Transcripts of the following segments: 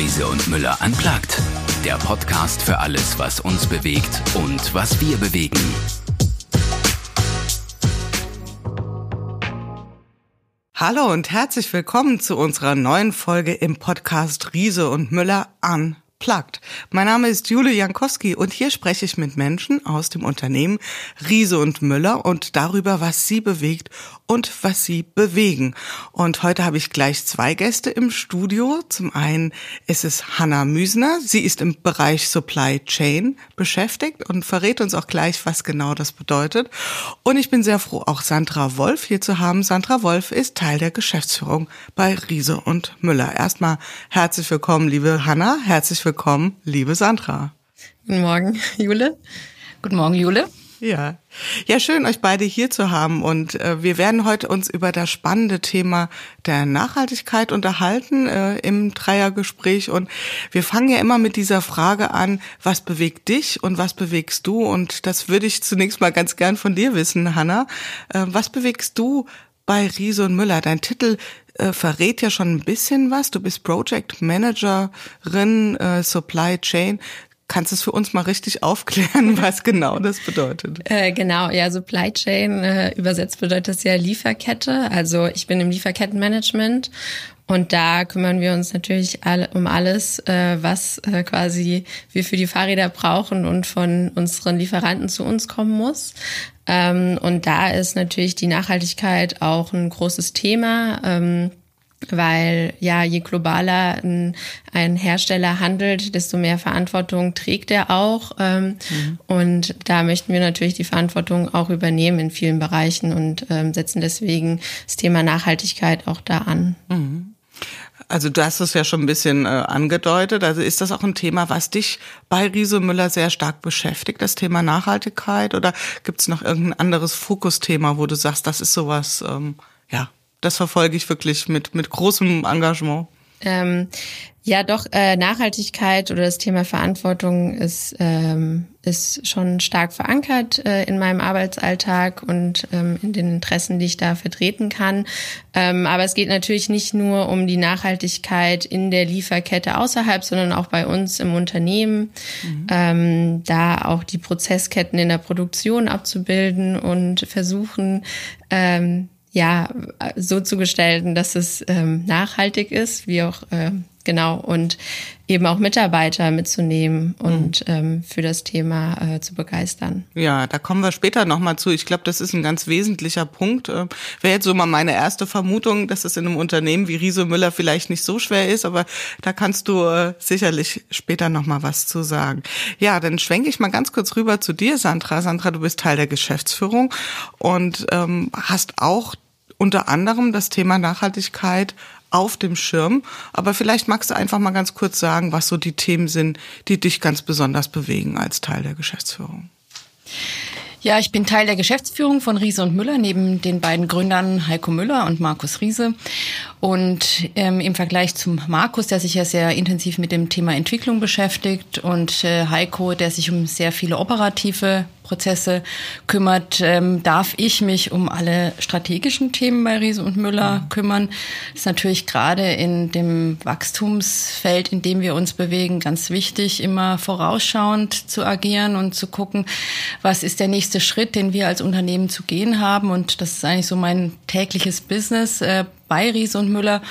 Riese und Müller unplugged. Der Podcast für alles, was uns bewegt und was wir bewegen. Hallo und herzlich willkommen zu unserer neuen Folge im Podcast Riese und Müller an Plugged. Mein Name ist Jule Jankowski und hier spreche ich mit Menschen aus dem Unternehmen Riese und Müller und darüber, was sie bewegt und was sie bewegen. Und heute habe ich gleich zwei Gäste im Studio. Zum einen ist es Hanna Müsner. Sie ist im Bereich Supply Chain beschäftigt und verrät uns auch gleich, was genau das bedeutet. Und ich bin sehr froh, auch Sandra Wolf hier zu haben. Sandra Wolf ist Teil der Geschäftsführung bei Riese und Müller. Erstmal herzlich willkommen, liebe Hanna. Herzlich willkommen liebe Sandra. Guten Morgen, Jule. Guten Morgen, Jule. Ja, ja, schön, euch beide hier zu haben. Und äh, wir werden heute uns über das spannende Thema der Nachhaltigkeit unterhalten äh, im Dreiergespräch. Und wir fangen ja immer mit dieser Frage an, was bewegt dich und was bewegst du? Und das würde ich zunächst mal ganz gern von dir wissen, Hanna. Äh, was bewegst du bei Riese und Müller? Dein Titel äh, verrät ja schon ein bisschen was. Du bist Project Managerin äh, Supply Chain. Kannst du es für uns mal richtig aufklären, was genau das bedeutet? Äh, genau, ja, Supply Chain äh, übersetzt bedeutet das ja Lieferkette. Also ich bin im Lieferkettenmanagement und da kümmern wir uns natürlich alle, um alles, äh, was äh, quasi wir für die Fahrräder brauchen und von unseren Lieferanten zu uns kommen muss. Ähm, und da ist natürlich die Nachhaltigkeit auch ein großes Thema. Ähm, weil ja, je globaler ein, ein, Hersteller handelt, desto mehr Verantwortung trägt er auch. Ähm, mhm. Und da möchten wir natürlich die Verantwortung auch übernehmen in vielen Bereichen und ähm, setzen deswegen das Thema Nachhaltigkeit auch da an. Mhm. Also du hast es ja schon ein bisschen äh, angedeutet. Also ist das auch ein Thema, was dich bei Riese Müller sehr stark beschäftigt, das Thema Nachhaltigkeit? Oder gibt es noch irgendein anderes Fokusthema, wo du sagst, das ist sowas, ähm, ja, das verfolge ich wirklich mit, mit großem Engagement? Ähm, ja, doch, äh, Nachhaltigkeit oder das Thema Verantwortung ist, ähm, ist schon stark verankert äh, in meinem Arbeitsalltag und ähm, in den Interessen, die ich da vertreten kann. Ähm, aber es geht natürlich nicht nur um die Nachhaltigkeit in der Lieferkette außerhalb, sondern auch bei uns im Unternehmen, mhm. ähm, da auch die Prozessketten in der Produktion abzubilden und versuchen, ähm, ja, so zu gestalten, dass es ähm, nachhaltig ist, wie auch äh, genau und eben auch Mitarbeiter mitzunehmen und mhm. ähm, für das Thema äh, zu begeistern. Ja, da kommen wir später nochmal zu. Ich glaube, das ist ein ganz wesentlicher Punkt. Äh, Wäre jetzt so mal meine erste Vermutung, dass es in einem Unternehmen wie Riese Müller vielleicht nicht so schwer ist, aber da kannst du äh, sicherlich später nochmal was zu sagen. Ja, dann schwenke ich mal ganz kurz rüber zu dir, Sandra. Sandra, du bist Teil der Geschäftsführung und ähm, hast auch unter anderem das Thema Nachhaltigkeit auf dem Schirm. Aber vielleicht magst du einfach mal ganz kurz sagen, was so die Themen sind, die dich ganz besonders bewegen als Teil der Geschäftsführung. Ja, ich bin Teil der Geschäftsführung von Riese und Müller, neben den beiden Gründern Heiko Müller und Markus Riese. Und ähm, im Vergleich zum Markus, der sich ja sehr intensiv mit dem Thema Entwicklung beschäftigt, und äh, Heiko, der sich um sehr viele operative Prozesse kümmert, ähm, darf ich mich um alle strategischen Themen bei Riese und Müller mhm. kümmern. Das ist natürlich gerade in dem Wachstumsfeld, in dem wir uns bewegen, ganz wichtig, immer vorausschauend zu agieren und zu gucken, was ist der nächste Schritt, den wir als Unternehmen zu gehen haben. Und das ist eigentlich so mein tägliches Business äh, bei Riese und Müller.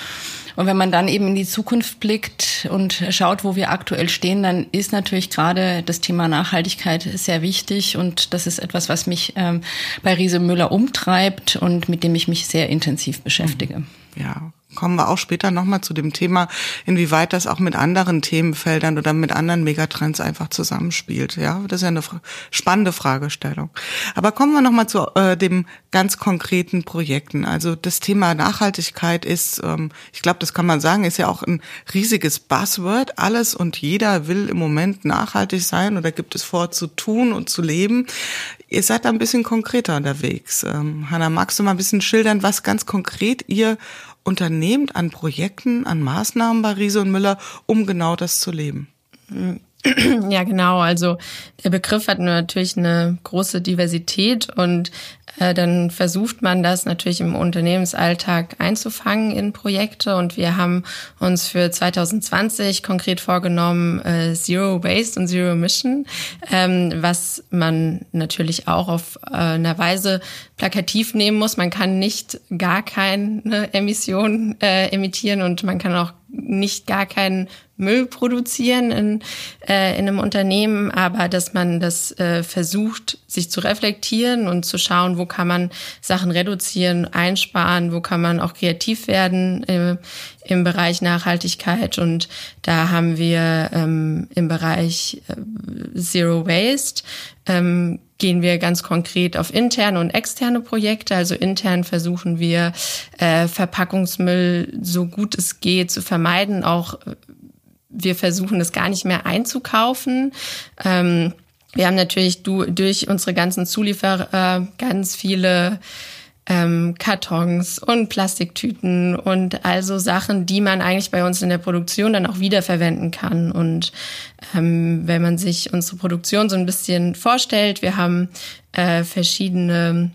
Und wenn man dann eben in die Zukunft blickt und schaut, wo wir aktuell stehen, dann ist natürlich gerade das Thema Nachhaltigkeit sehr wichtig. Und das ist etwas, was mich ähm, bei Riese Müller umtreibt und mit dem ich mich sehr intensiv beschäftige. Ja, kommen wir auch später nochmal zu dem Thema, inwieweit das auch mit anderen Themenfeldern oder mit anderen Megatrends einfach zusammenspielt. Ja, das ist ja eine spannende Fragestellung. Aber kommen wir nochmal zu äh, dem ganz konkreten Projekten. Also das Thema Nachhaltigkeit ist, ähm, ich glaube, das kann man sagen, ist ja auch ein riesiges Buzzword. Alles und jeder will im Moment nachhaltig sein oder gibt es vor zu tun und zu leben. Ihr seid da ein bisschen konkreter unterwegs. Ähm, Hanna, magst du mal ein bisschen schildern, was ganz konkret ihr unternehmt an Projekten, an Maßnahmen bei Riese und Müller, um genau das zu leben? Ja, genau. Also der Begriff hat natürlich eine große Diversität und dann versucht man das natürlich im Unternehmensalltag einzufangen in Projekte. Und wir haben uns für 2020 konkret vorgenommen, äh, Zero Waste und Zero Emission, ähm, was man natürlich auch auf äh, einer Weise plakativ nehmen muss. Man kann nicht gar keine Emission äh, emittieren und man kann auch nicht gar keinen Müll produzieren in, äh, in einem Unternehmen, aber dass man das äh, versucht, sich zu reflektieren und zu schauen, wo kann man Sachen reduzieren, einsparen, wo kann man auch kreativ werden äh, im Bereich Nachhaltigkeit. Und da haben wir ähm, im Bereich äh, Zero Waste ähm, gehen wir ganz konkret auf interne und externe Projekte. Also intern versuchen wir äh, Verpackungsmüll so gut es geht zu vermeiden, auch wir versuchen es gar nicht mehr einzukaufen. Ähm, wir haben natürlich du, durch unsere ganzen Zulieferer ganz viele ähm, Kartons und Plastiktüten und also Sachen, die man eigentlich bei uns in der Produktion dann auch wiederverwenden kann. Und ähm, wenn man sich unsere Produktion so ein bisschen vorstellt, wir haben äh, verschiedene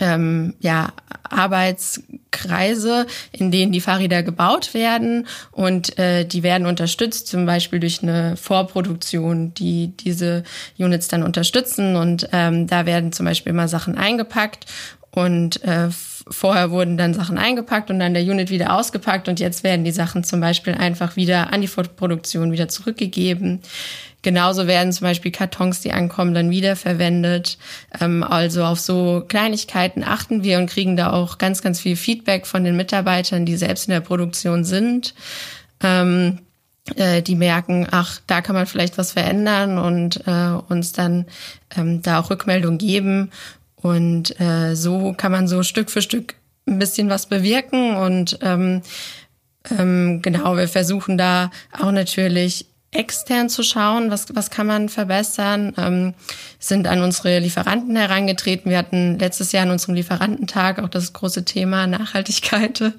ähm, ja, Arbeitskreise, in denen die Fahrräder gebaut werden und äh, die werden unterstützt, zum Beispiel durch eine Vorproduktion, die diese Units dann unterstützen und ähm, da werden zum Beispiel immer Sachen eingepackt und äh, vorher wurden dann Sachen eingepackt und dann der Unit wieder ausgepackt und jetzt werden die Sachen zum Beispiel einfach wieder an die Produktion wieder zurückgegeben. Genauso werden zum Beispiel Kartons, die ankommen, dann wiederverwendet. Ähm, also auf so Kleinigkeiten achten wir und kriegen da auch ganz, ganz viel Feedback von den Mitarbeitern, die selbst in der Produktion sind. Ähm, äh, die merken, ach, da kann man vielleicht was verändern und äh, uns dann ähm, da auch Rückmeldung geben. Und äh, so kann man so Stück für Stück ein bisschen was bewirken. Und ähm, ähm, genau, wir versuchen da auch natürlich extern zu schauen, was, was kann man verbessern, ähm, sind an unsere Lieferanten herangetreten. Wir hatten letztes Jahr an unserem Lieferantentag auch das große Thema Nachhaltigkeit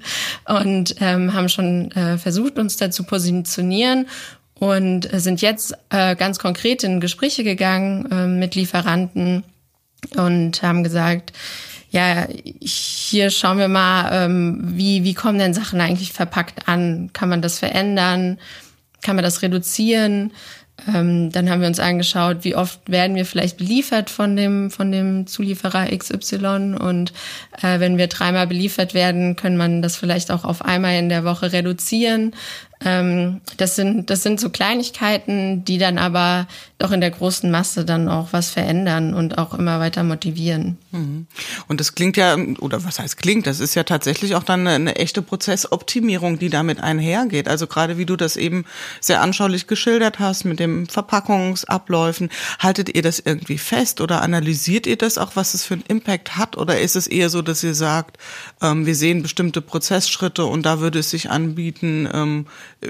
und ähm, haben schon äh, versucht, uns dazu positionieren und sind jetzt äh, ganz konkret in Gespräche gegangen äh, mit Lieferanten und haben gesagt, ja, hier schauen wir mal, ähm, wie, wie kommen denn Sachen eigentlich verpackt an? Kann man das verändern? Kann man das reduzieren? Ähm, dann haben wir uns angeschaut, wie oft werden wir vielleicht beliefert von dem, von dem Zulieferer XY. Und äh, wenn wir dreimal beliefert werden, können man das vielleicht auch auf einmal in der Woche reduzieren. Ähm, das sind, das sind so Kleinigkeiten, die dann aber doch in der großen Masse dann auch was verändern und auch immer weiter motivieren. Mhm. Und das klingt ja, oder was heißt klingt, das ist ja tatsächlich auch dann eine, eine echte Prozessoptimierung, die damit einhergeht. Also gerade wie du das eben sehr anschaulich geschildert hast mit dem Verpackungsabläufen, haltet ihr das irgendwie fest oder analysiert ihr das auch, was es für einen Impact hat? Oder ist es eher so, dass ihr sagt, ähm, wir sehen bestimmte Prozessschritte und da würde es sich anbieten, ähm,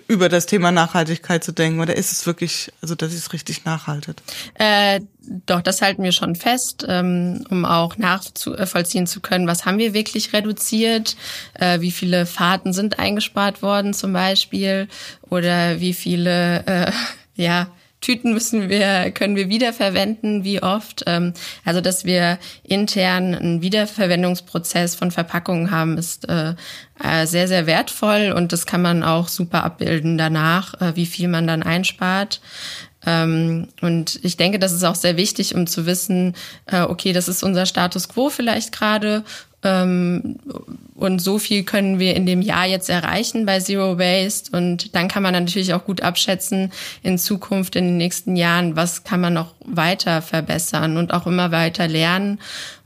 über das Thema Nachhaltigkeit zu denken? Oder ist es wirklich, also dass es richtig nachhaltet? Äh, doch, das halten wir schon fest, ähm, um auch nachvollziehen zu können, was haben wir wirklich reduziert, äh, wie viele Fahrten sind eingespart worden zum Beispiel oder wie viele, äh, ja, Tüten müssen wir, können wir wiederverwenden, wie oft. Ähm, also, dass wir intern einen Wiederverwendungsprozess von Verpackungen haben, ist äh, äh, sehr, sehr wertvoll und das kann man auch super abbilden danach, äh, wie viel man dann einspart. Ähm, und ich denke, das ist auch sehr wichtig, um zu wissen, okay, das ist unser Status quo vielleicht gerade und so viel können wir in dem Jahr jetzt erreichen bei Zero Waste. Und dann kann man natürlich auch gut abschätzen in Zukunft, in den nächsten Jahren, was kann man noch weiter verbessern und auch immer weiter lernen.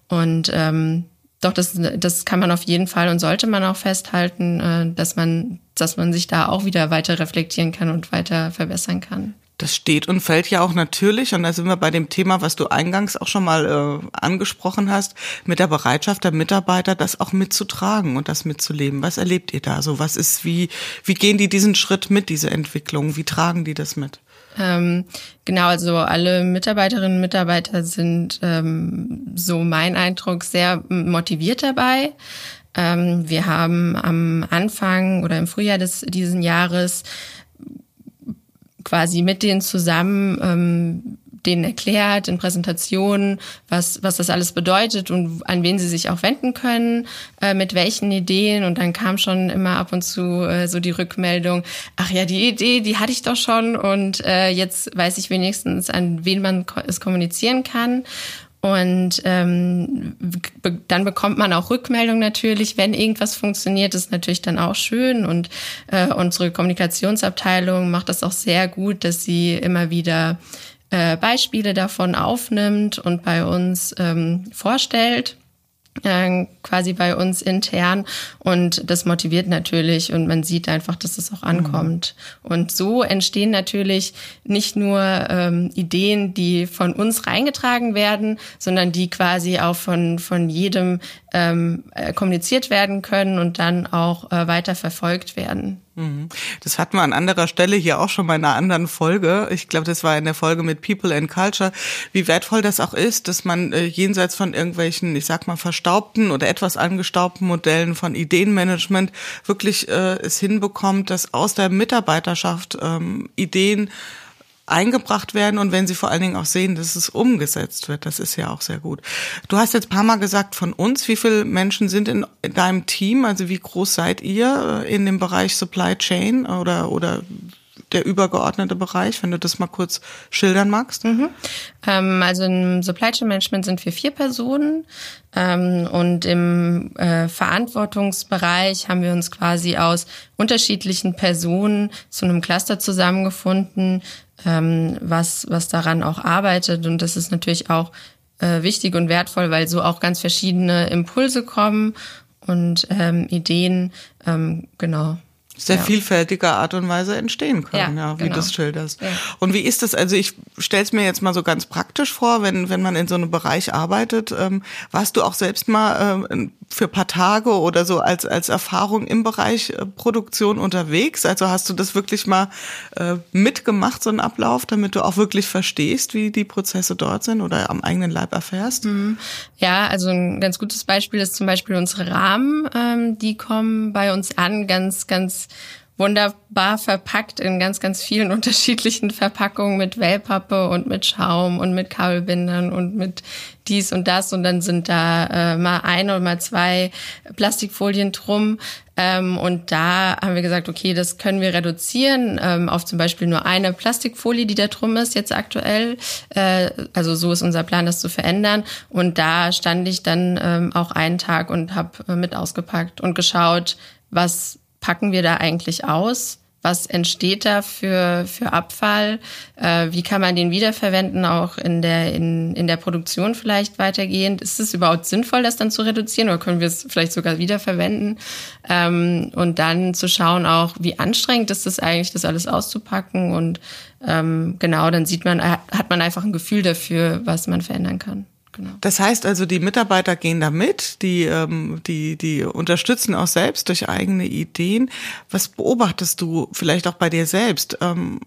Und ähm, doch, das, das kann man auf jeden Fall und sollte man auch festhalten, äh, dass man, dass man sich da auch wieder weiter reflektieren kann und weiter verbessern kann. Das steht und fällt ja auch natürlich, und da sind wir bei dem Thema, was du eingangs auch schon mal äh, angesprochen hast, mit der Bereitschaft der Mitarbeiter, das auch mitzutragen und das mitzuleben. Was erlebt ihr da so? Was ist, wie, wie gehen die diesen Schritt mit, diese Entwicklung? Wie tragen die das mit? Ähm, genau, also alle Mitarbeiterinnen und Mitarbeiter sind, ähm, so mein Eindruck, sehr motiviert dabei. Ähm, wir haben am Anfang oder im Frühjahr des diesen Jahres quasi mit denen zusammen ähm, denen erklärt in Präsentationen, was, was das alles bedeutet und an wen sie sich auch wenden können, äh, mit welchen Ideen. Und dann kam schon immer ab und zu äh, so die Rückmeldung, ach ja, die Idee, die hatte ich doch schon und äh, jetzt weiß ich wenigstens, an wen man es kommunizieren kann. Und ähm, be dann bekommt man auch Rückmeldung natürlich, wenn irgendwas funktioniert, ist natürlich dann auch schön. Und äh, unsere Kommunikationsabteilung macht das auch sehr gut, dass sie immer wieder äh, Beispiele davon aufnimmt und bei uns ähm, vorstellt äh, quasi bei uns intern und das motiviert natürlich und man sieht einfach, dass es auch ankommt. Mhm. Und so entstehen natürlich nicht nur ähm, Ideen, die von uns reingetragen werden, sondern die quasi auch von, von jedem ähm, äh, kommuniziert werden können und dann auch äh, weiter verfolgt werden. Mhm. Das hatten wir an anderer Stelle hier auch schon in einer anderen Folge. Ich glaube, das war in der Folge mit People and Culture, wie wertvoll das auch ist, dass man äh, jenseits von irgendwelchen, ich sag mal, verstaubten oder etwas angestaubten Modellen von Ideenmanagement wirklich äh, es hinbekommt, dass aus der Mitarbeiterschaft ähm, Ideen eingebracht werden und wenn sie vor allen Dingen auch sehen, dass es umgesetzt wird. Das ist ja auch sehr gut. Du hast jetzt paar Mal gesagt von uns, wie viele Menschen sind in deinem Team? Also wie groß seid ihr äh, in dem Bereich Supply Chain oder, oder der übergeordnete Bereich, wenn du das mal kurz schildern magst? Mhm. Ähm, also im Supply Chain Management sind wir vier Personen ähm, und im äh, Verantwortungsbereich haben wir uns quasi aus unterschiedlichen Personen zu einem Cluster zusammengefunden, ähm, was, was daran auch arbeitet. Und das ist natürlich auch äh, wichtig und wertvoll, weil so auch ganz verschiedene Impulse kommen und ähm, Ideen, ähm, genau sehr ja. vielfältiger Art und Weise entstehen können, ja, ja wie genau. du es schilderst. Ja. Und wie ist das? Also ich stelle es mir jetzt mal so ganz praktisch vor, wenn wenn man in so einem Bereich arbeitet. Ähm, warst du auch selbst mal ähm, für paar Tage oder so als als Erfahrung im Bereich äh, Produktion unterwegs? Also hast du das wirklich mal äh, mitgemacht, so einen Ablauf, damit du auch wirklich verstehst, wie die Prozesse dort sind oder am eigenen Leib erfährst? Mhm. Ja, also ein ganz gutes Beispiel ist zum Beispiel unsere Rahmen. Ähm, die kommen bei uns an, ganz ganz wunderbar verpackt in ganz, ganz vielen unterschiedlichen Verpackungen mit Wellpappe und mit Schaum und mit Kabelbindern und mit dies und das. Und dann sind da äh, mal ein oder mal zwei Plastikfolien drum. Ähm, und da haben wir gesagt, okay, das können wir reduzieren ähm, auf zum Beispiel nur eine Plastikfolie, die da drum ist jetzt aktuell. Äh, also so ist unser Plan, das zu verändern. Und da stand ich dann ähm, auch einen Tag und habe äh, mit ausgepackt und geschaut, was packen wir da eigentlich aus? Was entsteht da für, für Abfall? Äh, wie kann man den wiederverwenden, auch in der, in, in der Produktion vielleicht weitergehend? Ist es überhaupt sinnvoll, das dann zu reduzieren oder können wir es vielleicht sogar wiederverwenden? Ähm, und dann zu schauen auch, wie anstrengend ist es eigentlich, das alles auszupacken und ähm, genau, dann sieht man, hat man einfach ein Gefühl dafür, was man verändern kann. Genau. Das heißt also, die Mitarbeiter gehen da mit, die, ähm, die, die unterstützen auch selbst durch eigene Ideen. Was beobachtest du vielleicht auch bei dir selbst? Ähm,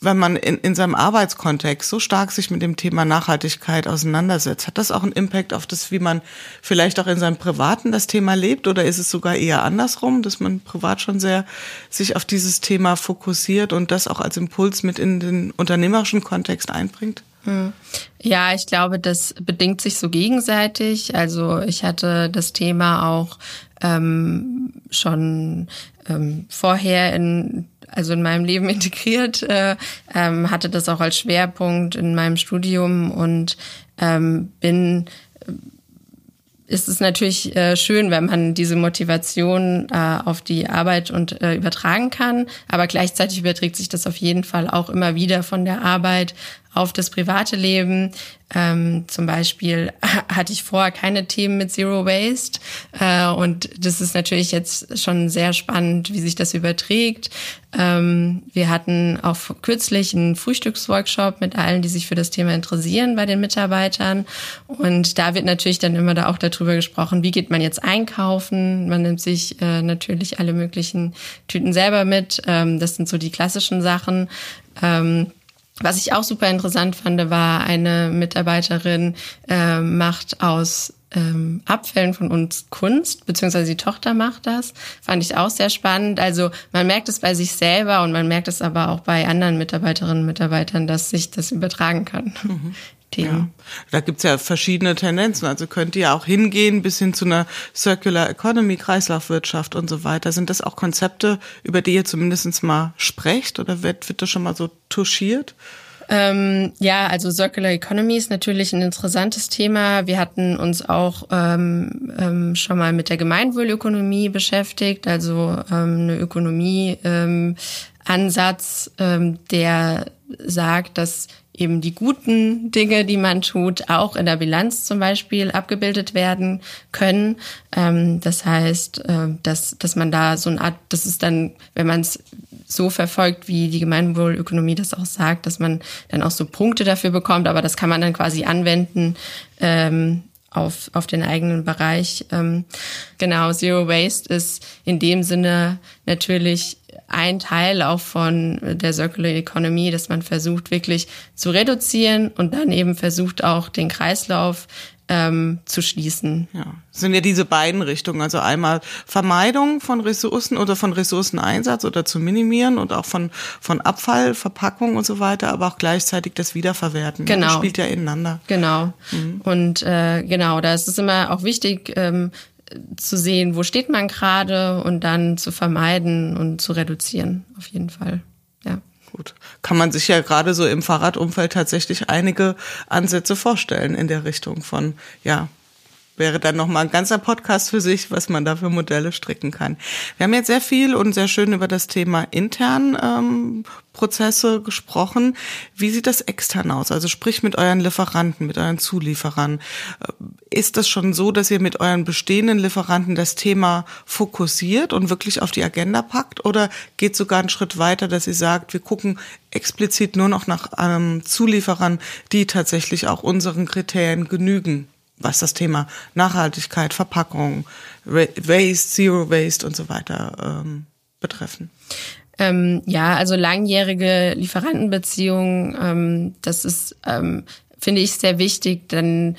wenn man in, in seinem Arbeitskontext so stark sich mit dem Thema Nachhaltigkeit auseinandersetzt, hat das auch einen Impact auf das, wie man vielleicht auch in seinem Privaten das Thema lebt? Oder ist es sogar eher andersrum, dass man privat schon sehr sich auf dieses Thema fokussiert und das auch als Impuls mit in den unternehmerischen Kontext einbringt? Ja, ich glaube, das bedingt sich so gegenseitig. Also ich hatte das Thema auch ähm, schon ähm, vorher in also in meinem Leben integriert, äh, ähm, hatte das auch als Schwerpunkt in meinem Studium und ähm, bin ist es natürlich äh, schön, wenn man diese Motivation äh, auf die Arbeit und äh, übertragen kann. Aber gleichzeitig überträgt sich das auf jeden Fall auch immer wieder von der Arbeit auf das private Leben. Ähm, zum Beispiel hatte ich vorher keine Themen mit Zero Waste äh, und das ist natürlich jetzt schon sehr spannend, wie sich das überträgt. Ähm, wir hatten auch kürzlich einen Frühstücksworkshop mit allen, die sich für das Thema interessieren bei den Mitarbeitern und da wird natürlich dann immer da auch darüber gesprochen, wie geht man jetzt einkaufen. Man nimmt sich äh, natürlich alle möglichen Tüten selber mit. Ähm, das sind so die klassischen Sachen. Ähm, was ich auch super interessant fand, war eine Mitarbeiterin äh, macht aus ähm, Abfällen von uns Kunst, beziehungsweise die Tochter macht das. Fand ich auch sehr spannend. Also man merkt es bei sich selber und man merkt es aber auch bei anderen Mitarbeiterinnen und Mitarbeitern, dass sich das übertragen kann. Mhm. Ja. Da gibt's ja verschiedene Tendenzen. Also könnt ihr auch hingehen bis hin zu einer Circular Economy, Kreislaufwirtschaft und so weiter. Sind das auch Konzepte, über die ihr zumindest mal sprecht oder wird, wird das schon mal so touchiert? Ähm, ja, also Circular Economy ist natürlich ein interessantes Thema. Wir hatten uns auch ähm, ähm, schon mal mit der Gemeinwohlökonomie beschäftigt, also ähm, eine Ökonomie ähm, Ansatz, ähm, der sagt, dass eben die guten Dinge, die man tut, auch in der Bilanz zum Beispiel abgebildet werden können. Ähm, das heißt, äh, dass, dass man da so eine Art, das ist dann, wenn man es so verfolgt, wie die Gemeinwohlökonomie das auch sagt, dass man dann auch so Punkte dafür bekommt, aber das kann man dann quasi anwenden ähm, auf, auf den eigenen Bereich. Ähm, genau, Zero Waste ist in dem Sinne natürlich ein Teil auch von der Circular Economy, dass man versucht wirklich zu reduzieren und dann eben versucht auch den Kreislauf ähm, zu schließen. Ja, das sind ja diese beiden Richtungen, also einmal Vermeidung von Ressourcen oder von Ressourceneinsatz oder zu minimieren und auch von von Abfall, Verpackung und so weiter, aber auch gleichzeitig das Wiederverwerten. Genau, das spielt ja ineinander. Genau. Mhm. Und äh, genau, da ist es immer auch wichtig. Ähm, zu sehen, wo steht man gerade und dann zu vermeiden und zu reduzieren, auf jeden Fall. Ja. Gut. Kann man sich ja gerade so im Fahrradumfeld tatsächlich einige Ansätze vorstellen in der Richtung von, ja, wäre dann nochmal ein ganzer Podcast für sich, was man da für Modelle stricken kann. Wir haben jetzt sehr viel und sehr schön über das Thema intern ähm, Prozesse gesprochen. Wie sieht das extern aus? Also sprich mit euren Lieferanten, mit euren Zulieferern. Äh, ist das schon so, dass ihr mit euren bestehenden Lieferanten das Thema fokussiert und wirklich auf die Agenda packt? Oder geht sogar einen Schritt weiter, dass ihr sagt, wir gucken explizit nur noch nach ähm, Zulieferern, die tatsächlich auch unseren Kriterien genügen? Was das Thema Nachhaltigkeit, Verpackung, Waste, Zero Waste und so weiter ähm, betreffen. Ähm, ja, also langjährige Lieferantenbeziehungen, ähm, das ist ähm, finde ich sehr wichtig, dann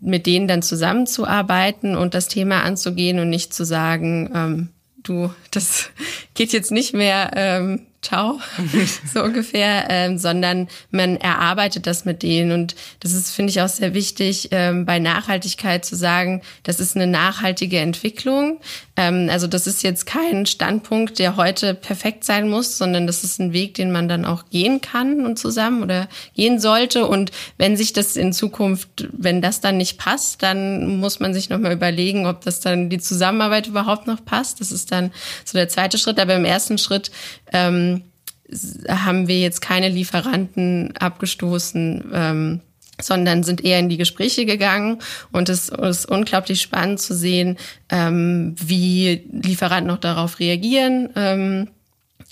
mit denen dann zusammenzuarbeiten und das Thema anzugehen und nicht zu sagen, ähm, du, das geht jetzt nicht mehr, ähm, ciao, so ungefähr, ähm, sondern man erarbeitet das mit denen. Und das ist, finde ich, auch sehr wichtig, ähm, bei Nachhaltigkeit zu sagen, das ist eine nachhaltige Entwicklung. Ähm, also das ist jetzt kein Standpunkt, der heute perfekt sein muss, sondern das ist ein Weg, den man dann auch gehen kann und zusammen oder gehen sollte. Und wenn sich das in Zukunft, wenn das dann nicht passt, dann muss man sich nochmal überlegen, ob das dann die Zusammenarbeit überhaupt noch passt. Das ist dann so der zweite Schritt. Aber im ersten Schritt ähm, haben wir jetzt keine Lieferanten abgestoßen. Ähm, sondern sind eher in die Gespräche gegangen und es ist unglaublich spannend zu sehen, ähm, wie Lieferanten noch darauf reagieren. Ähm,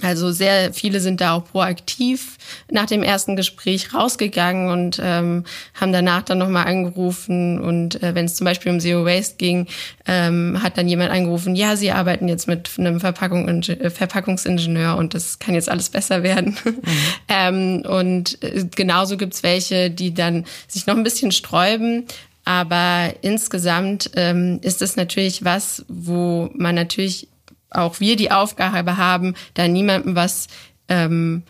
also sehr viele sind da auch proaktiv nach dem ersten Gespräch rausgegangen und ähm, haben danach dann nochmal angerufen. Und äh, wenn es zum Beispiel um Zero Waste ging, ähm, hat dann jemand angerufen, ja, sie arbeiten jetzt mit einem Verpackung, äh, Verpackungsingenieur und das kann jetzt alles besser werden. Mhm. ähm, und äh, genauso gibt's welche, die dann sich noch ein bisschen sträuben. Aber insgesamt ähm, ist es natürlich was, wo man natürlich auch wir die Aufgabe haben, da niemandem was ähm,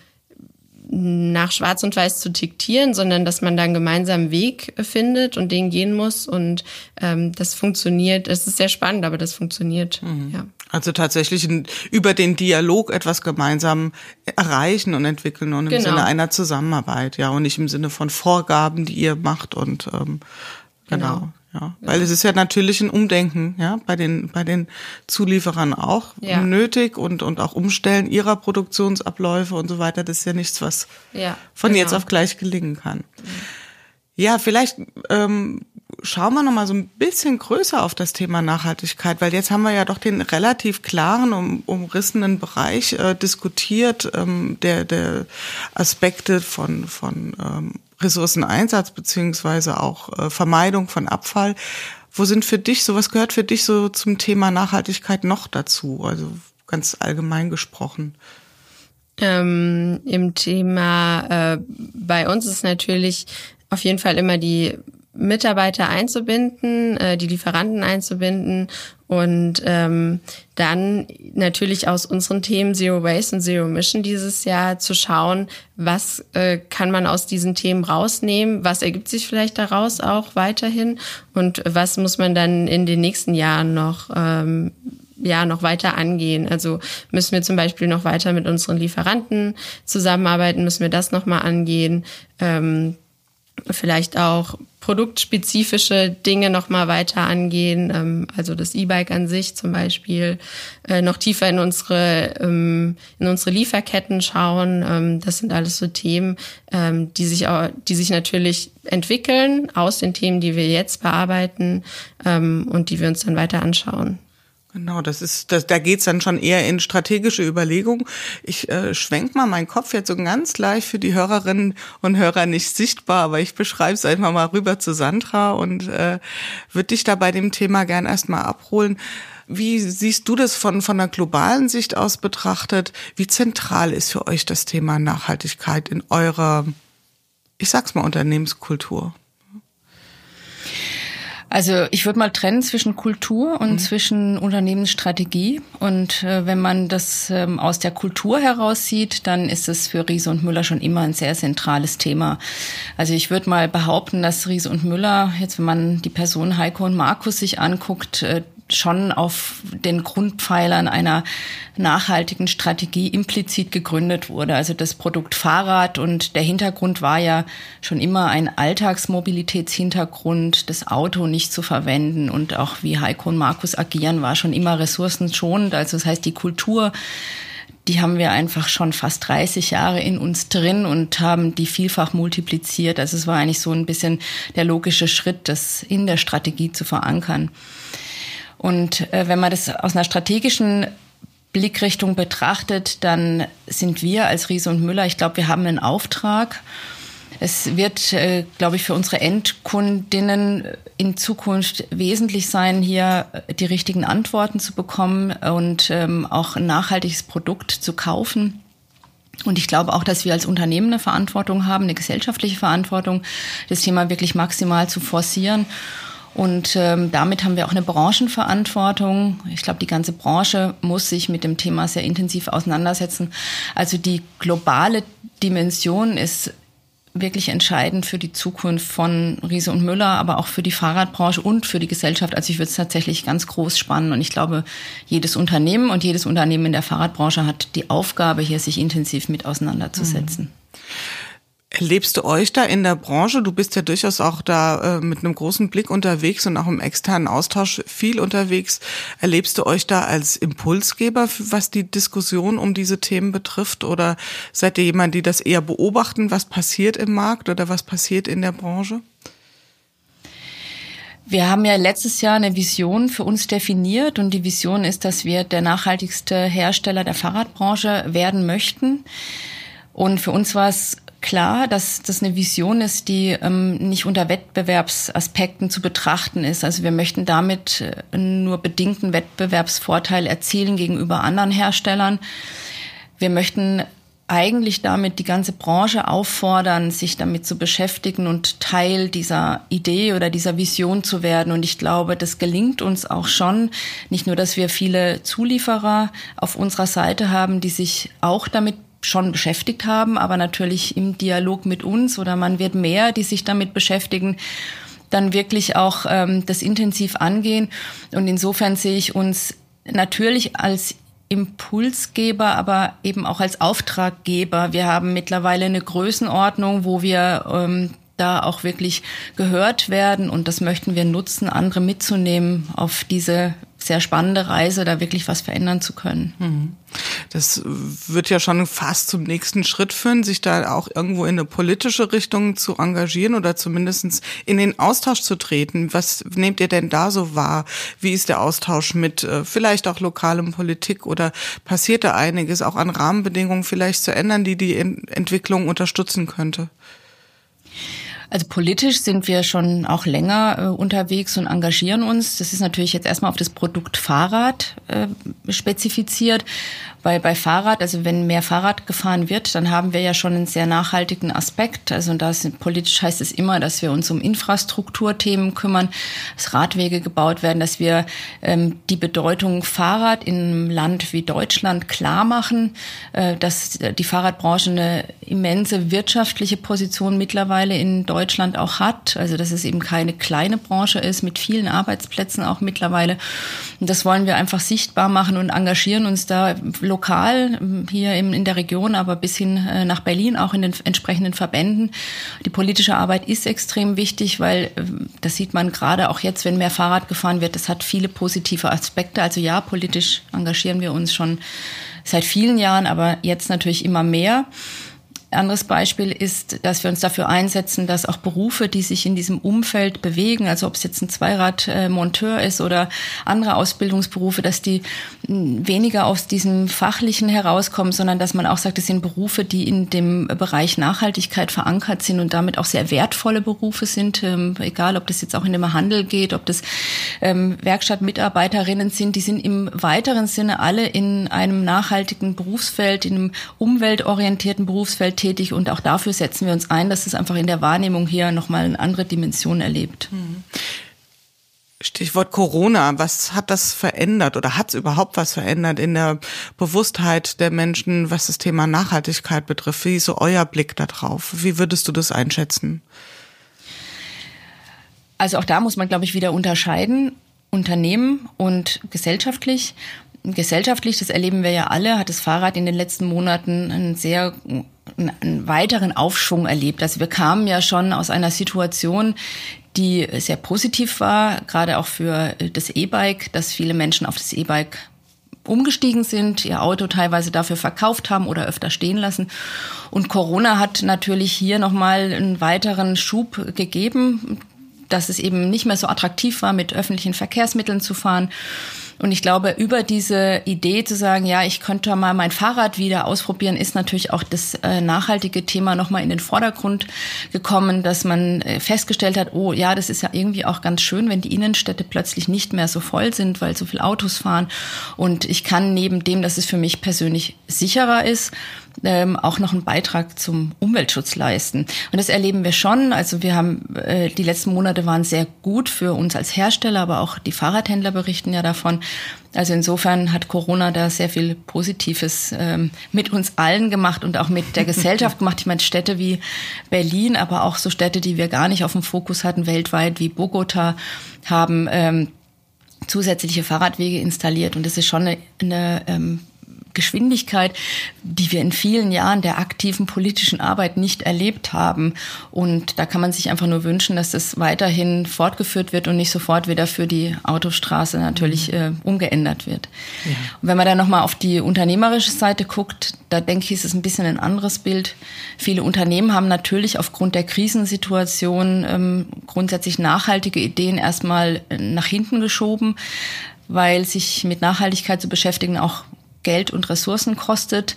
nach Schwarz und Weiß zu diktieren, sondern dass man da einen gemeinsamen Weg findet und den gehen muss. Und ähm, das funktioniert. Es ist sehr spannend, aber das funktioniert. Mhm. Ja. Also tatsächlich über den Dialog etwas gemeinsam erreichen und entwickeln und im genau. Sinne einer Zusammenarbeit, ja, und nicht im Sinne von Vorgaben, die ihr macht und ähm, genau. genau. Ja, weil ja. es ist ja natürlich ein Umdenken, ja, bei den, bei den Zulieferern auch ja. nötig und, und auch Umstellen ihrer Produktionsabläufe und so weiter. Das ist ja nichts, was ja, von genau. jetzt auf gleich gelingen kann. Ja, vielleicht ähm, schauen wir noch mal so ein bisschen größer auf das Thema Nachhaltigkeit, weil jetzt haben wir ja doch den relativ klaren, um, umrissenen Bereich äh, diskutiert, ähm, der, der Aspekte von, von ähm, Ressourceneinsatz beziehungsweise auch äh, Vermeidung von Abfall. Wo sind für dich so, was gehört für dich so zum Thema Nachhaltigkeit noch dazu? Also ganz allgemein gesprochen. Ähm, Im Thema, äh, bei uns ist natürlich auf jeden Fall immer die Mitarbeiter einzubinden, äh, die Lieferanten einzubinden und ähm, dann natürlich aus unseren Themen Zero Waste und Zero Mission dieses Jahr zu schauen, was äh, kann man aus diesen Themen rausnehmen, was ergibt sich vielleicht daraus auch weiterhin und was muss man dann in den nächsten Jahren noch ähm, ja noch weiter angehen. Also müssen wir zum Beispiel noch weiter mit unseren Lieferanten zusammenarbeiten, müssen wir das nochmal angehen. Ähm, vielleicht auch produktspezifische Dinge noch mal weiter angehen, ähm, also das E-Bike an sich zum Beispiel, äh, noch tiefer in unsere ähm, in unsere Lieferketten schauen. Ähm, das sind alles so Themen, die sich auch, die sich natürlich entwickeln aus den Themen, die wir jetzt bearbeiten und die wir uns dann weiter anschauen. Genau, das ist, das, da geht's dann schon eher in strategische Überlegungen. Ich äh, schwenk mal meinen Kopf jetzt so ganz leicht für die Hörerinnen und Hörer nicht sichtbar, aber ich beschreibe es einfach mal rüber zu Sandra und äh, würde dich da bei dem Thema gern erstmal abholen. Wie siehst du das von, von der globalen Sicht aus betrachtet? Wie zentral ist für euch das Thema Nachhaltigkeit in eurer, ich sag's mal, Unternehmenskultur? Also ich würde mal trennen zwischen Kultur und mhm. zwischen Unternehmensstrategie. Und äh, wenn man das ähm, aus der Kultur heraus sieht, dann ist es für Riese und Müller schon immer ein sehr zentrales Thema. Also ich würde mal behaupten, dass Riese und Müller, jetzt wenn man die Person Heiko und Markus sich anguckt, äh, schon auf den Grundpfeilern einer nachhaltigen Strategie implizit gegründet wurde. Also das Produkt Fahrrad und der Hintergrund war ja schon immer ein Alltagsmobilitätshintergrund, das Auto nicht zu verwenden und auch wie Heiko und Markus agieren war schon immer ressourcenschonend. Also das heißt, die Kultur die haben wir einfach schon fast 30 Jahre in uns drin und haben die vielfach multipliziert. Also es war eigentlich so ein bisschen der logische Schritt, das in der Strategie zu verankern. Und äh, wenn man das aus einer strategischen Blickrichtung betrachtet, dann sind wir als Riese und Müller, ich glaube, wir haben einen Auftrag. Es wird, äh, glaube ich, für unsere Endkundinnen in Zukunft wesentlich sein, hier die richtigen Antworten zu bekommen und ähm, auch ein nachhaltiges Produkt zu kaufen. Und ich glaube auch, dass wir als Unternehmen eine Verantwortung haben, eine gesellschaftliche Verantwortung, das Thema wirklich maximal zu forcieren. Und ähm, damit haben wir auch eine Branchenverantwortung. Ich glaube, die ganze Branche muss sich mit dem Thema sehr intensiv auseinandersetzen. Also die globale Dimension ist wirklich entscheidend für die Zukunft von Riese und Müller, aber auch für die Fahrradbranche und für die Gesellschaft. Also ich würde es tatsächlich ganz groß spannen. Und ich glaube, jedes Unternehmen und jedes Unternehmen in der Fahrradbranche hat die Aufgabe, hier sich intensiv mit auseinanderzusetzen. Mhm. Erlebst du euch da in der Branche? Du bist ja durchaus auch da äh, mit einem großen Blick unterwegs und auch im externen Austausch viel unterwegs. Erlebst du euch da als Impulsgeber, was die Diskussion um diese Themen betrifft? Oder seid ihr jemand, die das eher beobachten, was passiert im Markt oder was passiert in der Branche? Wir haben ja letztes Jahr eine Vision für uns definiert und die Vision ist, dass wir der nachhaltigste Hersteller der Fahrradbranche werden möchten. Und für uns war es klar, dass das eine Vision ist, die ähm, nicht unter Wettbewerbsaspekten zu betrachten ist. Also wir möchten damit äh, nur bedingten Wettbewerbsvorteil erzielen gegenüber anderen Herstellern. Wir möchten eigentlich damit die ganze Branche auffordern, sich damit zu beschäftigen und Teil dieser Idee oder dieser Vision zu werden. Und ich glaube, das gelingt uns auch schon. Nicht nur, dass wir viele Zulieferer auf unserer Seite haben, die sich auch damit schon beschäftigt haben, aber natürlich im Dialog mit uns oder man wird mehr, die sich damit beschäftigen, dann wirklich auch ähm, das intensiv angehen. Und insofern sehe ich uns natürlich als Impulsgeber, aber eben auch als Auftraggeber. Wir haben mittlerweile eine Größenordnung, wo wir ähm, da auch wirklich gehört werden und das möchten wir nutzen, andere mitzunehmen auf diese sehr spannende Reise, da wirklich was verändern zu können. Mhm. Das wird ja schon fast zum nächsten Schritt führen, sich da auch irgendwo in eine politische Richtung zu engagieren oder zumindestens in den Austausch zu treten. Was nehmt ihr denn da so wahr? Wie ist der Austausch mit äh, vielleicht auch lokalem Politik oder passiert da einiges auch an Rahmenbedingungen vielleicht zu ändern, die die Entwicklung unterstützen könnte? Also politisch sind wir schon auch länger äh, unterwegs und engagieren uns. Das ist natürlich jetzt erstmal auf das Produkt Fahrrad äh, spezifiziert, weil bei Fahrrad, also wenn mehr Fahrrad gefahren wird, dann haben wir ja schon einen sehr nachhaltigen Aspekt. Also das politisch heißt es immer, dass wir uns um Infrastrukturthemen kümmern, dass Radwege gebaut werden, dass wir ähm, die Bedeutung Fahrrad in einem Land wie Deutschland klar machen, äh, dass die Fahrradbranche eine immense wirtschaftliche Position mittlerweile in Deutschland auch hat. Also dass es eben keine kleine Branche ist mit vielen Arbeitsplätzen auch mittlerweile. Und das wollen wir einfach sichtbar machen und engagieren uns da lokal hier in der Region, aber bis hin äh, nach Berlin auch in den entsprechenden Verbänden. Die politische Arbeit ist extrem wichtig, weil äh, das sieht man gerade auch jetzt, wenn mehr Fahrrad gefahren wird. Das hat viele positive Aspekte. Also ja, politisch engagieren wir uns schon seit vielen Jahren, aber jetzt natürlich immer mehr. Anderes Beispiel ist, dass wir uns dafür einsetzen, dass auch Berufe, die sich in diesem Umfeld bewegen, also ob es jetzt ein Zweiradmonteur ist oder andere Ausbildungsberufe, dass die hm, weniger aus diesem Fachlichen herauskommen, sondern dass man auch sagt, es sind Berufe, die in dem Bereich Nachhaltigkeit verankert sind und damit auch sehr wertvolle Berufe sind, ähm, egal ob das jetzt auch in dem Handel geht, ob das ähm, Werkstattmitarbeiterinnen sind, die sind im weiteren Sinne alle in einem nachhaltigen Berufsfeld, in einem umweltorientierten Berufsfeld tätig und auch dafür setzen wir uns ein, dass es einfach in der Wahrnehmung hier nochmal eine andere Dimension erlebt. Mhm. Stichwort Corona. Was hat das verändert oder hat es überhaupt was verändert in der Bewusstheit der Menschen, was das Thema Nachhaltigkeit betrifft? Wie ist so euer Blick darauf? Wie würdest du das einschätzen? Also auch da muss man, glaube ich, wieder unterscheiden. Unternehmen und gesellschaftlich gesellschaftlich, das erleben wir ja alle, hat das Fahrrad in den letzten Monaten einen sehr einen weiteren Aufschwung erlebt. Also wir kamen ja schon aus einer Situation, die sehr positiv war, gerade auch für das E-Bike, dass viele Menschen auf das E-Bike umgestiegen sind, ihr Auto teilweise dafür verkauft haben oder öfter stehen lassen. Und Corona hat natürlich hier nochmal einen weiteren Schub gegeben, dass es eben nicht mehr so attraktiv war, mit öffentlichen Verkehrsmitteln zu fahren. Und ich glaube, über diese Idee zu sagen, ja, ich könnte mal mein Fahrrad wieder ausprobieren, ist natürlich auch das äh, nachhaltige Thema nochmal in den Vordergrund gekommen, dass man äh, festgestellt hat, oh ja, das ist ja irgendwie auch ganz schön, wenn die Innenstädte plötzlich nicht mehr so voll sind, weil so viele Autos fahren. Und ich kann neben dem, dass es für mich persönlich sicherer ist, ähm, auch noch einen Beitrag zum Umweltschutz leisten. Und das erleben wir schon. Also wir haben, äh, die letzten Monate waren sehr gut für uns als Hersteller, aber auch die Fahrradhändler berichten ja davon. Also insofern hat Corona da sehr viel Positives ähm, mit uns allen gemacht und auch mit der Gesellschaft gemacht. Ich meine, Städte wie Berlin, aber auch so Städte, die wir gar nicht auf dem Fokus hatten, weltweit wie Bogota, haben ähm, zusätzliche Fahrradwege installiert. Und das ist schon eine, eine ähm, Geschwindigkeit, die wir in vielen Jahren der aktiven politischen Arbeit nicht erlebt haben. Und da kann man sich einfach nur wünschen, dass das weiterhin fortgeführt wird und nicht sofort wieder für die Autostraße natürlich mhm. äh, umgeändert wird. Ja. Und wenn man dann nochmal auf die unternehmerische Seite guckt, da denke ich, ist es ein bisschen ein anderes Bild. Viele Unternehmen haben natürlich aufgrund der Krisensituation ähm, grundsätzlich nachhaltige Ideen erstmal nach hinten geschoben weil sich mit Nachhaltigkeit zu beschäftigen auch Geld und Ressourcen kostet.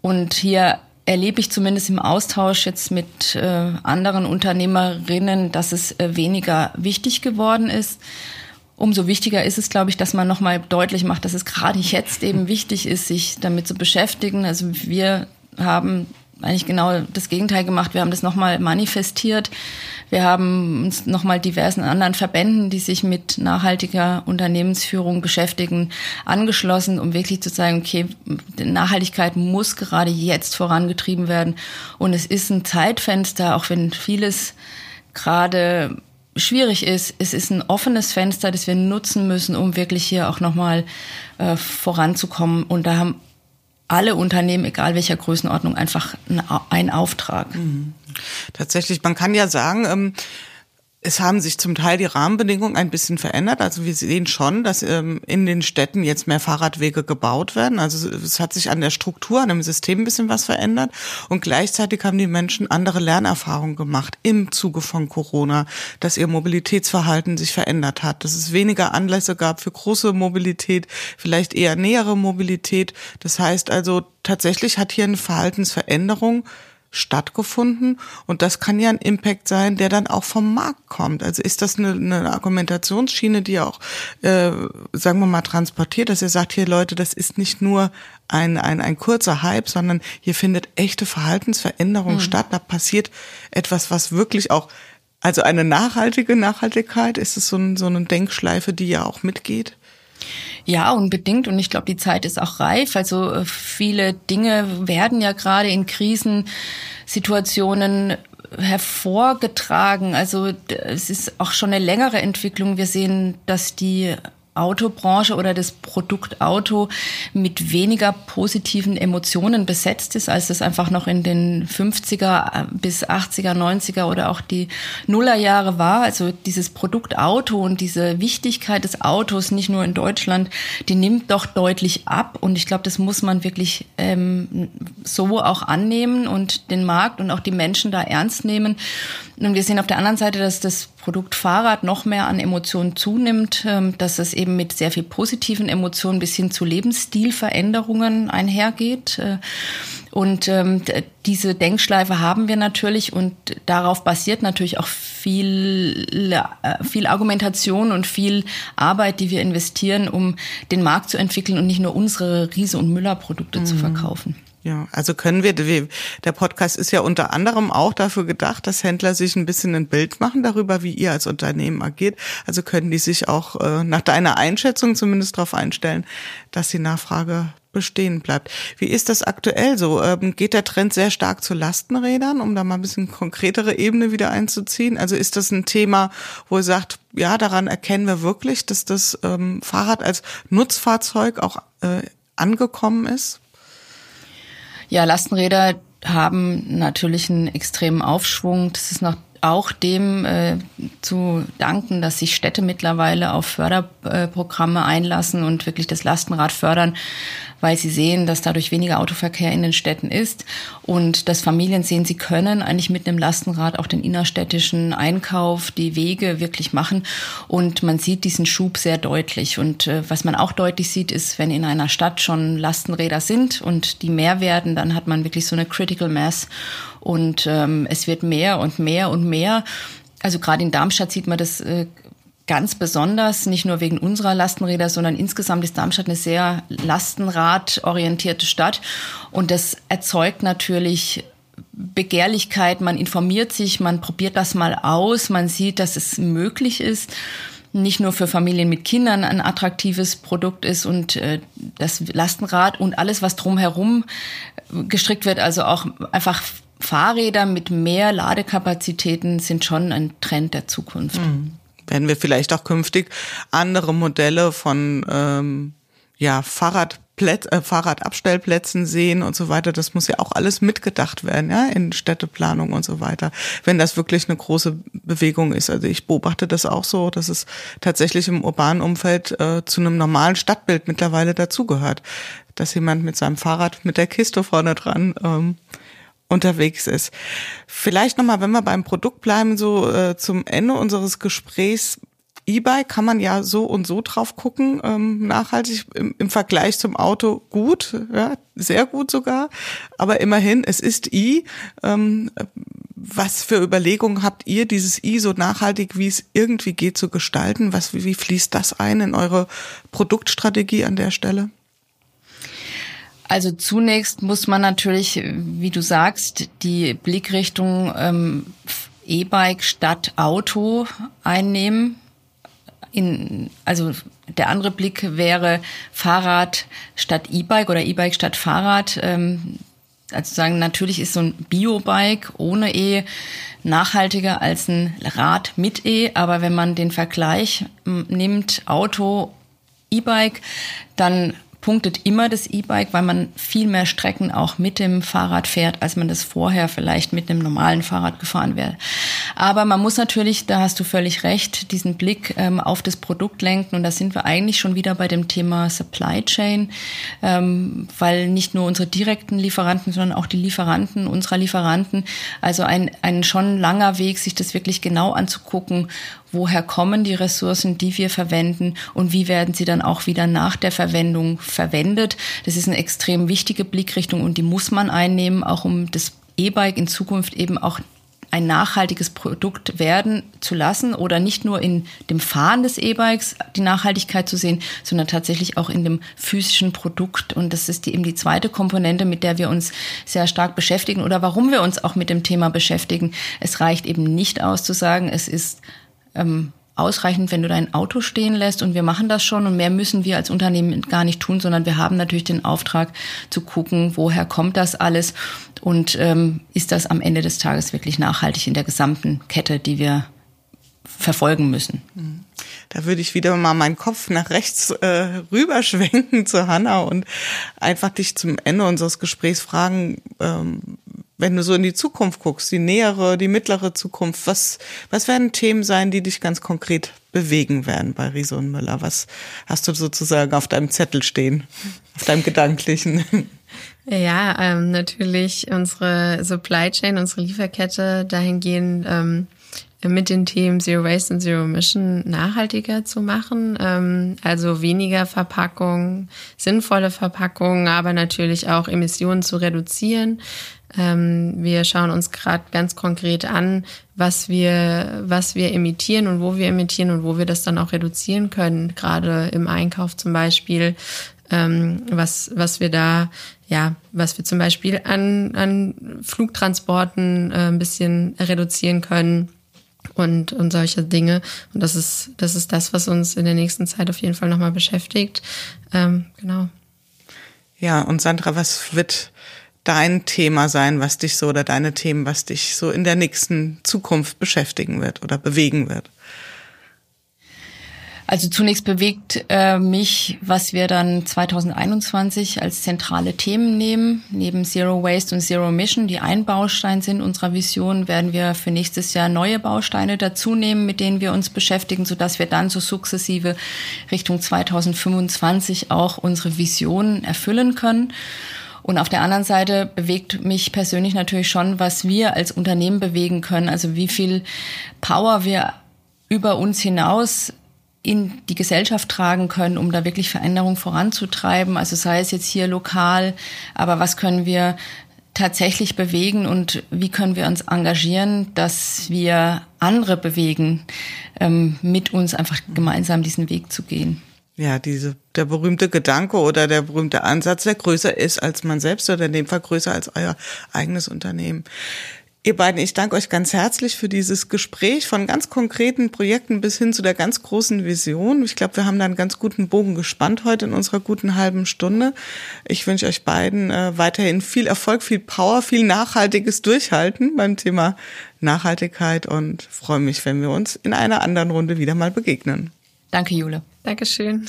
Und hier erlebe ich zumindest im Austausch jetzt mit äh, anderen Unternehmerinnen, dass es äh, weniger wichtig geworden ist. Umso wichtiger ist es, glaube ich, dass man nochmal deutlich macht, dass es gerade jetzt eben wichtig ist, sich damit zu beschäftigen. Also wir haben eigentlich genau das Gegenteil gemacht. Wir haben das nochmal manifestiert. Wir haben uns nochmal diversen anderen Verbänden, die sich mit nachhaltiger Unternehmensführung beschäftigen, angeschlossen, um wirklich zu sagen, okay, Nachhaltigkeit muss gerade jetzt vorangetrieben werden. Und es ist ein Zeitfenster, auch wenn vieles gerade schwierig ist. Es ist ein offenes Fenster, das wir nutzen müssen, um wirklich hier auch nochmal äh, voranzukommen. Und da haben alle Unternehmen, egal welcher Größenordnung, einfach einen Auftrag. Mhm. Tatsächlich, man kann ja sagen, ähm, es haben sich zum Teil die Rahmenbedingungen ein bisschen verändert. Also wir sehen schon, dass ähm, in den Städten jetzt mehr Fahrradwege gebaut werden. Also es hat sich an der Struktur, an dem System ein bisschen was verändert. Und gleichzeitig haben die Menschen andere Lernerfahrungen gemacht im Zuge von Corona, dass ihr Mobilitätsverhalten sich verändert hat, dass es weniger Anlässe gab für große Mobilität, vielleicht eher nähere Mobilität. Das heißt also, tatsächlich hat hier eine Verhaltensveränderung stattgefunden und das kann ja ein Impact sein, der dann auch vom Markt kommt. Also ist das eine, eine Argumentationsschiene, die auch, äh, sagen wir mal, transportiert, dass ihr sagt, hier Leute, das ist nicht nur ein, ein, ein kurzer Hype, sondern hier findet echte Verhaltensveränderung mhm. statt. Da passiert etwas, was wirklich auch, also eine nachhaltige Nachhaltigkeit, ist es so, ein, so eine Denkschleife, die ja auch mitgeht? Ja, unbedingt. Und ich glaube, die Zeit ist auch reif. Also äh, viele Dinge werden ja gerade in Krisensituationen hervorgetragen. Also es ist auch schon eine längere Entwicklung. Wir sehen, dass die Autobranche oder das Produkt Auto mit weniger positiven Emotionen besetzt ist, als es einfach noch in den 50er bis 80er, 90er oder auch die Nullerjahre war. Also dieses Produkt Auto und diese Wichtigkeit des Autos, nicht nur in Deutschland, die nimmt doch deutlich ab. Und ich glaube, das muss man wirklich ähm, so auch annehmen und den Markt und auch die Menschen da ernst nehmen. Und wir sehen auf der anderen Seite, dass das Produkt Fahrrad noch mehr an Emotionen zunimmt, ähm, dass es eben mit sehr viel positiven Emotionen bis hin zu Lebensstilveränderungen einhergeht. Äh, und ähm, diese Denkschleife haben wir natürlich und darauf basiert natürlich auch viel, äh, viel Argumentation und viel Arbeit, die wir investieren, um den Markt zu entwickeln und nicht nur unsere Riese- und Müller-Produkte mhm. zu verkaufen. Ja, also können wir, der Podcast ist ja unter anderem auch dafür gedacht, dass Händler sich ein bisschen ein Bild machen darüber, wie ihr als Unternehmen agiert. Also können die sich auch äh, nach deiner Einschätzung zumindest darauf einstellen, dass die Nachfrage bestehen bleibt. Wie ist das aktuell so? Ähm, geht der Trend sehr stark zu Lastenrädern, um da mal ein bisschen konkretere Ebene wieder einzuziehen? Also ist das ein Thema, wo ihr sagt, ja, daran erkennen wir wirklich, dass das ähm, Fahrrad als Nutzfahrzeug auch äh, angekommen ist? Ja, Lastenräder haben natürlich einen extremen Aufschwung. Das ist noch auch dem äh, zu danken, dass sich Städte mittlerweile auf Förderprogramme einlassen und wirklich das Lastenrad fördern, weil sie sehen, dass dadurch weniger Autoverkehr in den Städten ist und dass Familien sehen, sie können eigentlich mit einem Lastenrad auch den innerstädtischen Einkauf, die Wege wirklich machen und man sieht diesen Schub sehr deutlich und äh, was man auch deutlich sieht, ist, wenn in einer Stadt schon Lastenräder sind und die mehr werden, dann hat man wirklich so eine Critical Mass und ähm, es wird mehr und mehr und mehr. Also gerade in Darmstadt sieht man das äh, ganz besonders, nicht nur wegen unserer Lastenräder, sondern insgesamt ist Darmstadt eine sehr lastenradorientierte Stadt. Und das erzeugt natürlich Begehrlichkeit, man informiert sich, man probiert das mal aus, man sieht, dass es möglich ist nicht nur für Familien mit Kindern ein attraktives Produkt ist und äh, das Lastenrad und alles, was drumherum gestrickt wird, also auch einfach Fahrräder mit mehr Ladekapazitäten sind schon ein Trend der Zukunft. Mhm. Werden wir vielleicht auch künftig andere Modelle von ähm, ja, Fahrradplätz, äh, Fahrradabstellplätzen sehen und so weiter. Das muss ja auch alles mitgedacht werden, ja, in Städteplanung und so weiter, wenn das wirklich eine große Bewegung ist. Also ich beobachte das auch so, dass es tatsächlich im urbanen Umfeld äh, zu einem normalen Stadtbild mittlerweile dazugehört, dass jemand mit seinem Fahrrad mit der Kiste vorne dran ähm, unterwegs ist. Vielleicht nochmal, wenn wir beim Produkt bleiben, so äh, zum Ende unseres Gesprächs. E-Bike kann man ja so und so drauf gucken, ähm, nachhaltig im, im Vergleich zum Auto gut, ja, sehr gut sogar, aber immerhin, es ist E. Ähm, was für Überlegungen habt ihr, dieses I so nachhaltig, wie es irgendwie geht, zu gestalten? Was, wie, wie fließt das ein in eure Produktstrategie an der Stelle? Also zunächst muss man natürlich, wie du sagst, die Blickrichtung ähm, E-Bike statt Auto einnehmen. In, also der andere Blick wäre Fahrrad statt E-Bike oder E-Bike statt Fahrrad. Ähm, also sagen, natürlich ist so ein Bio-Bike ohne E nachhaltiger als ein Rad mit E, aber wenn man den Vergleich nimmt, Auto, E-Bike, dann punktet immer das E-Bike, weil man viel mehr Strecken auch mit dem Fahrrad fährt, als man das vorher vielleicht mit einem normalen Fahrrad gefahren wäre. Aber man muss natürlich, da hast du völlig recht, diesen Blick ähm, auf das Produkt lenken. Und da sind wir eigentlich schon wieder bei dem Thema Supply Chain, ähm, weil nicht nur unsere direkten Lieferanten, sondern auch die Lieferanten unserer Lieferanten, also ein, ein schon langer Weg, sich das wirklich genau anzugucken woher kommen die Ressourcen, die wir verwenden und wie werden sie dann auch wieder nach der Verwendung verwendet. Das ist eine extrem wichtige Blickrichtung und die muss man einnehmen, auch um das E-Bike in Zukunft eben auch ein nachhaltiges Produkt werden zu lassen oder nicht nur in dem Fahren des E-Bikes die Nachhaltigkeit zu sehen, sondern tatsächlich auch in dem physischen Produkt. Und das ist die, eben die zweite Komponente, mit der wir uns sehr stark beschäftigen oder warum wir uns auch mit dem Thema beschäftigen. Es reicht eben nicht aus zu sagen, es ist ähm, ausreichend, wenn du dein Auto stehen lässt und wir machen das schon und mehr müssen wir als Unternehmen gar nicht tun, sondern wir haben natürlich den Auftrag zu gucken, woher kommt das alles und ähm, ist das am Ende des Tages wirklich nachhaltig in der gesamten Kette, die wir verfolgen müssen. Da würde ich wieder mal meinen Kopf nach rechts äh, rüberschwenken zu Hanna und einfach dich zum Ende unseres Gesprächs fragen, ähm, wenn du so in die Zukunft guckst, die nähere, die mittlere Zukunft, was, was werden Themen sein, die dich ganz konkret bewegen werden bei Riese und Müller? Was hast du sozusagen auf deinem Zettel stehen, auf deinem gedanklichen? Ja, ähm, natürlich unsere Supply Chain, unsere Lieferkette dahingehend ähm, mit den Themen Zero Waste und Zero Emission nachhaltiger zu machen. Ähm, also weniger Verpackung, sinnvolle Verpackungen, aber natürlich auch Emissionen zu reduzieren. Ähm, wir schauen uns gerade ganz konkret an, was wir, was wir emittieren und wo wir emittieren und wo wir das dann auch reduzieren können, gerade im Einkauf zum Beispiel, ähm, was, was wir da, ja, was wir zum Beispiel an, an Flugtransporten äh, ein bisschen reduzieren können und, und solche Dinge. Und das ist, das ist das, was uns in der nächsten Zeit auf jeden Fall nochmal beschäftigt. Ähm, genau. Ja, und Sandra, was wird dein Thema sein, was dich so oder deine Themen, was dich so in der nächsten Zukunft beschäftigen wird oder bewegen wird? Also zunächst bewegt äh, mich, was wir dann 2021 als zentrale Themen nehmen. Neben Zero Waste und Zero Emission, die ein Baustein sind unserer Vision, werden wir für nächstes Jahr neue Bausteine dazu nehmen, mit denen wir uns beschäftigen, sodass wir dann so sukzessive Richtung 2025 auch unsere Vision erfüllen können. Und auf der anderen Seite bewegt mich persönlich natürlich schon, was wir als Unternehmen bewegen können. Also wie viel Power wir über uns hinaus in die Gesellschaft tragen können, um da wirklich Veränderung voranzutreiben. Also sei es jetzt hier lokal, aber was können wir tatsächlich bewegen und wie können wir uns engagieren, dass wir andere bewegen, ähm, mit uns einfach gemeinsam diesen Weg zu gehen. Ja, diese, der berühmte Gedanke oder der berühmte Ansatz, der größer ist als man selbst oder in dem Fall größer als euer eigenes Unternehmen. Ihr beiden, ich danke euch ganz herzlich für dieses Gespräch von ganz konkreten Projekten bis hin zu der ganz großen Vision. Ich glaube, wir haben da einen ganz guten Bogen gespannt heute in unserer guten halben Stunde. Ich wünsche euch beiden äh, weiterhin viel Erfolg, viel Power, viel nachhaltiges Durchhalten beim Thema Nachhaltigkeit und freue mich, wenn wir uns in einer anderen Runde wieder mal begegnen. Danke, Jule. Dankeschön.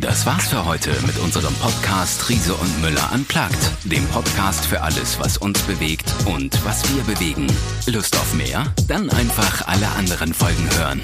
Das war's für heute mit unserem Podcast Riese und Müller unplugged, dem Podcast für alles, was uns bewegt und was wir bewegen. Lust auf mehr? Dann einfach alle anderen Folgen hören.